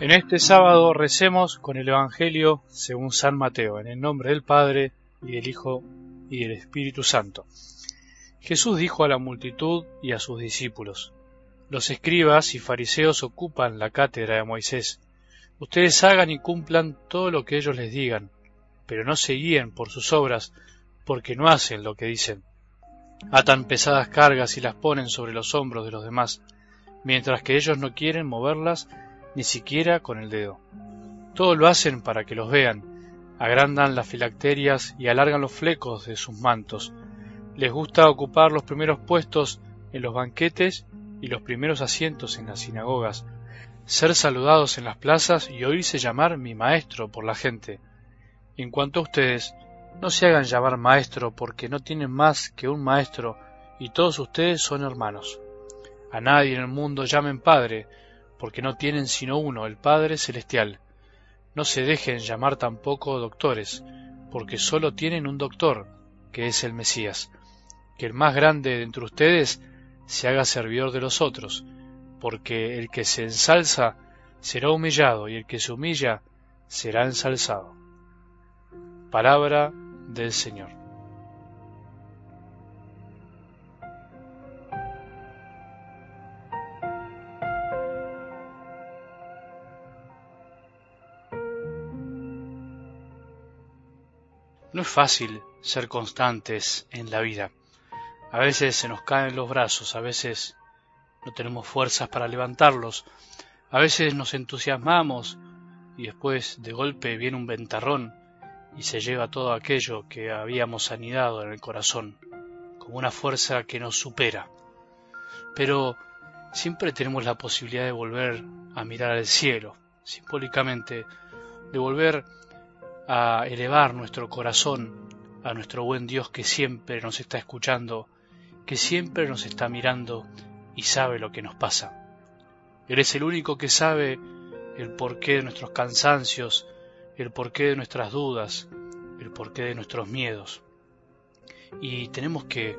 En este sábado recemos con el Evangelio según San Mateo, en el nombre del Padre, y del Hijo, y del Espíritu Santo. Jesús dijo a la multitud y a sus discípulos, Los escribas y fariseos ocupan la cátedra de Moisés. Ustedes hagan y cumplan todo lo que ellos les digan, pero no se guíen por sus obras, porque no hacen lo que dicen. Atan pesadas cargas y las ponen sobre los hombros de los demás, mientras que ellos no quieren moverlas ni siquiera con el dedo. Todo lo hacen para que los vean, agrandan las filacterias y alargan los flecos de sus mantos. Les gusta ocupar los primeros puestos en los banquetes y los primeros asientos en las sinagogas, ser saludados en las plazas y oírse llamar mi maestro por la gente. En cuanto a ustedes, no se hagan llamar maestro porque no tienen más que un maestro y todos ustedes son hermanos. A nadie en el mundo llamen padre, porque no tienen sino uno, el Padre Celestial. No se dejen llamar tampoco doctores, porque sólo tienen un doctor, que es el Mesías. Que el más grande de entre ustedes se haga servidor de los otros, porque el que se ensalza será humillado, y el que se humilla será ensalzado. Palabra del Señor. No es fácil ser constantes en la vida. A veces se nos caen los brazos, a veces no tenemos fuerzas para levantarlos, a veces nos entusiasmamos y después de golpe viene un ventarrón y se lleva todo aquello que habíamos anidado en el corazón, como una fuerza que nos supera. Pero siempre tenemos la posibilidad de volver a mirar al cielo, simbólicamente, de volver a elevar nuestro corazón a nuestro buen Dios que siempre nos está escuchando, que siempre nos está mirando y sabe lo que nos pasa. Él es el único que sabe el porqué de nuestros cansancios, el porqué de nuestras dudas, el porqué de nuestros miedos. Y tenemos que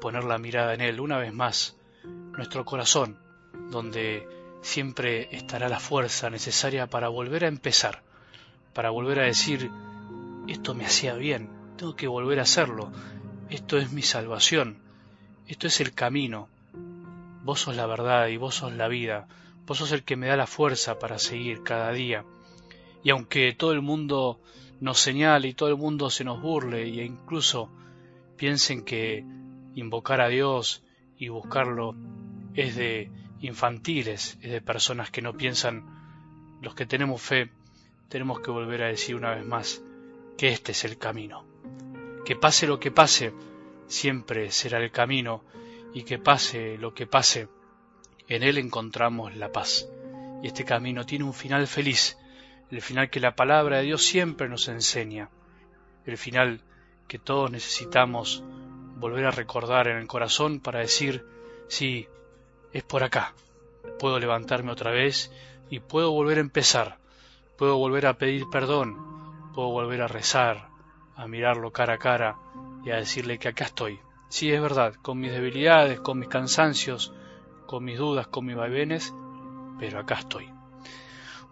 poner la mirada en Él una vez más, nuestro corazón, donde siempre estará la fuerza necesaria para volver a empezar, para volver a decir, esto me hacía bien, tengo que volver a hacerlo, esto es mi salvación, esto es el camino, vos sos la verdad y vos sos la vida, vos sos el que me da la fuerza para seguir cada día. Y aunque todo el mundo nos señale y todo el mundo se nos burle e incluso piensen que invocar a Dios y buscarlo es de infantiles, es de personas que no piensan, los que tenemos fe, tenemos que volver a decir una vez más que este es el camino. Que pase lo que pase, siempre será el camino, y que pase lo que pase, en él encontramos la paz. Y este camino tiene un final feliz, el final que la palabra de Dios siempre nos enseña, el final que todos necesitamos volver a recordar en el corazón para decir, sí, es por acá, puedo levantarme otra vez y puedo volver a empezar, Puedo volver a pedir perdón, puedo volver a rezar, a mirarlo cara a cara y a decirle que acá estoy. Sí, es verdad, con mis debilidades, con mis cansancios, con mis dudas, con mis vaivenes, pero acá estoy.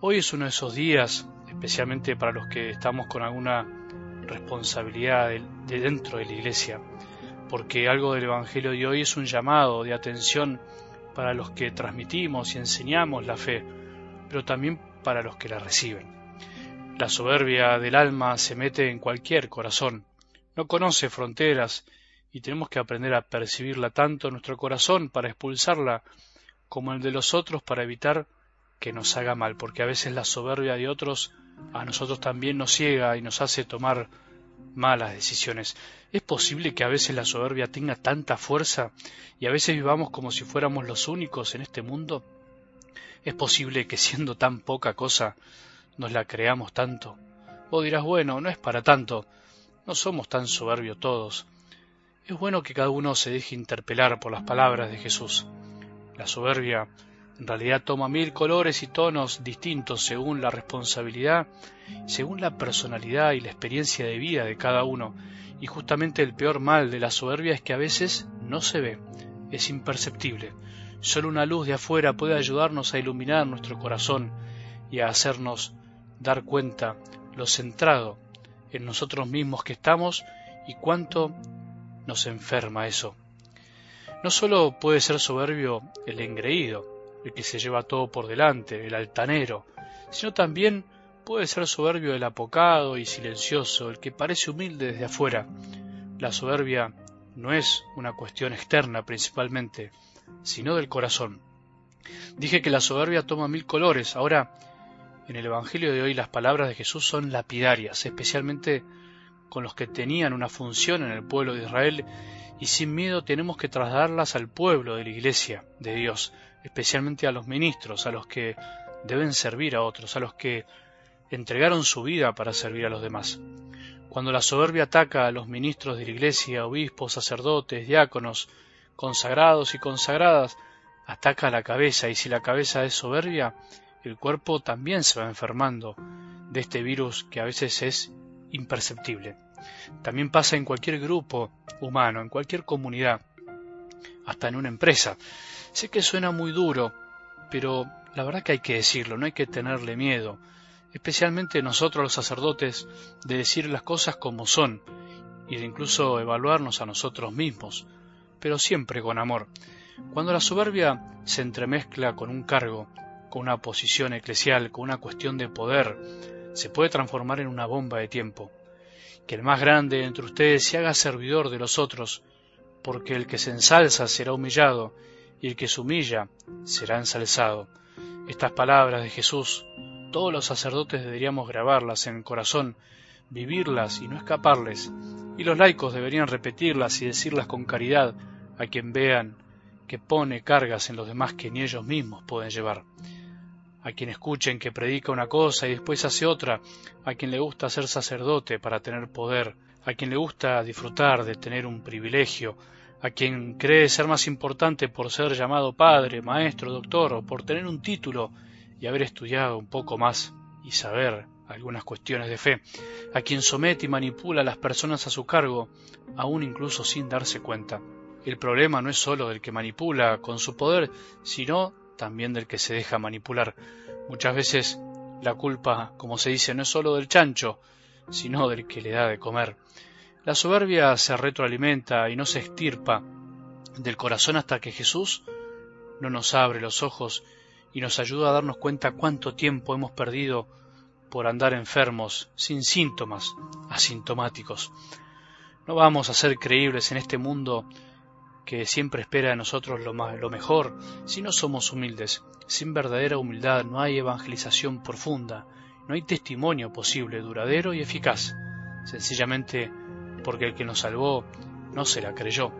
Hoy es uno de esos días, especialmente para los que estamos con alguna responsabilidad de, de dentro de la iglesia, porque algo del Evangelio de hoy es un llamado de atención para los que transmitimos y enseñamos la fe, pero también para los que la reciben. La soberbia del alma se mete en cualquier corazón, no conoce fronteras y tenemos que aprender a percibirla tanto en nuestro corazón para expulsarla como el de los otros para evitar que nos haga mal, porque a veces la soberbia de otros a nosotros también nos ciega y nos hace tomar malas decisiones. ¿Es posible que a veces la soberbia tenga tanta fuerza y a veces vivamos como si fuéramos los únicos en este mundo? ¿Es posible que siendo tan poca cosa nos la creamos tanto? O dirás, bueno, no es para tanto, no somos tan soberbios todos. Es bueno que cada uno se deje interpelar por las palabras de Jesús. La soberbia en realidad toma mil colores y tonos distintos según la responsabilidad, según la personalidad y la experiencia de vida de cada uno. Y justamente el peor mal de la soberbia es que a veces no se ve, es imperceptible. Solo una luz de afuera puede ayudarnos a iluminar nuestro corazón y a hacernos dar cuenta lo centrado en nosotros mismos que estamos y cuánto nos enferma eso. No solo puede ser soberbio el engreído, el que se lleva todo por delante, el altanero, sino también puede ser soberbio el apocado y silencioso, el que parece humilde desde afuera. La soberbia no es una cuestión externa principalmente, sino del corazón. Dije que la soberbia toma mil colores, ahora en el Evangelio de hoy las palabras de Jesús son lapidarias, especialmente con los que tenían una función en el pueblo de Israel y sin miedo tenemos que trasladarlas al pueblo de la iglesia de Dios, especialmente a los ministros, a los que deben servir a otros, a los que entregaron su vida para servir a los demás. Cuando la soberbia ataca a los ministros de la iglesia, obispos, sacerdotes, diáconos, consagrados y consagradas, ataca la cabeza y si la cabeza es soberbia, el cuerpo también se va enfermando de este virus que a veces es imperceptible. También pasa en cualquier grupo humano, en cualquier comunidad, hasta en una empresa. Sé que suena muy duro, pero la verdad que hay que decirlo, no hay que tenerle miedo, especialmente nosotros los sacerdotes, de decir las cosas como son y de incluso evaluarnos a nosotros mismos, pero siempre con amor. Cuando la soberbia se entremezcla con un cargo, con una posición eclesial, con una cuestión de poder, se puede transformar en una bomba de tiempo. Que el más grande entre ustedes se haga servidor de los otros, porque el que se ensalza será humillado, y el que se humilla será ensalzado. Estas palabras de Jesús, todos los sacerdotes deberíamos grabarlas en el corazón, vivirlas y no escaparles, y los laicos deberían repetirlas y decirlas con caridad a quien vean que pone cargas en los demás que ni ellos mismos pueden llevar. A quien escuchen que predica una cosa y después hace otra, a quien le gusta ser sacerdote para tener poder, a quien le gusta disfrutar de tener un privilegio, a quien cree ser más importante por ser llamado padre, maestro, doctor o por tener un título y haber estudiado un poco más y saber algunas cuestiones de fe, a quien somete y manipula a las personas a su cargo, aún incluso sin darse cuenta. El problema no es sólo del que manipula con su poder, sino también del que se deja manipular. Muchas veces la culpa, como se dice, no es sólo del chancho, sino del que le da de comer. La soberbia se retroalimenta y no se estirpa del corazón hasta que Jesús no nos abre los ojos y nos ayuda a darnos cuenta cuánto tiempo hemos perdido por andar enfermos, sin síntomas, asintomáticos. No vamos a ser creíbles en este mundo que siempre espera de nosotros lo, lo mejor si no somos humildes. Sin verdadera humildad no hay evangelización profunda, no hay testimonio posible, duradero y eficaz. Sencillamente porque el que nos salvó no se la creyó.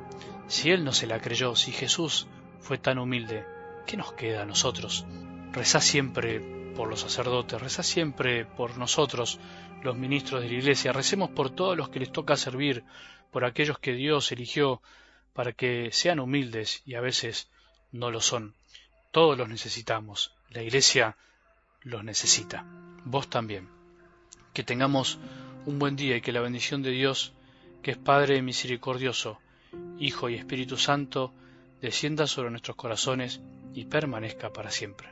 Si Él no se la creyó, si Jesús fue tan humilde, ¿qué nos queda a nosotros? Rezá siempre por los sacerdotes, rezá siempre por nosotros, los ministros de la Iglesia, recemos por todos los que les toca servir, por aquellos que Dios eligió para que sean humildes y a veces no lo son. Todos los necesitamos, la Iglesia los necesita, vos también. Que tengamos un buen día y que la bendición de Dios que es Padre misericordioso, Hijo y Espíritu Santo, descienda sobre nuestros corazones y permanezca para siempre.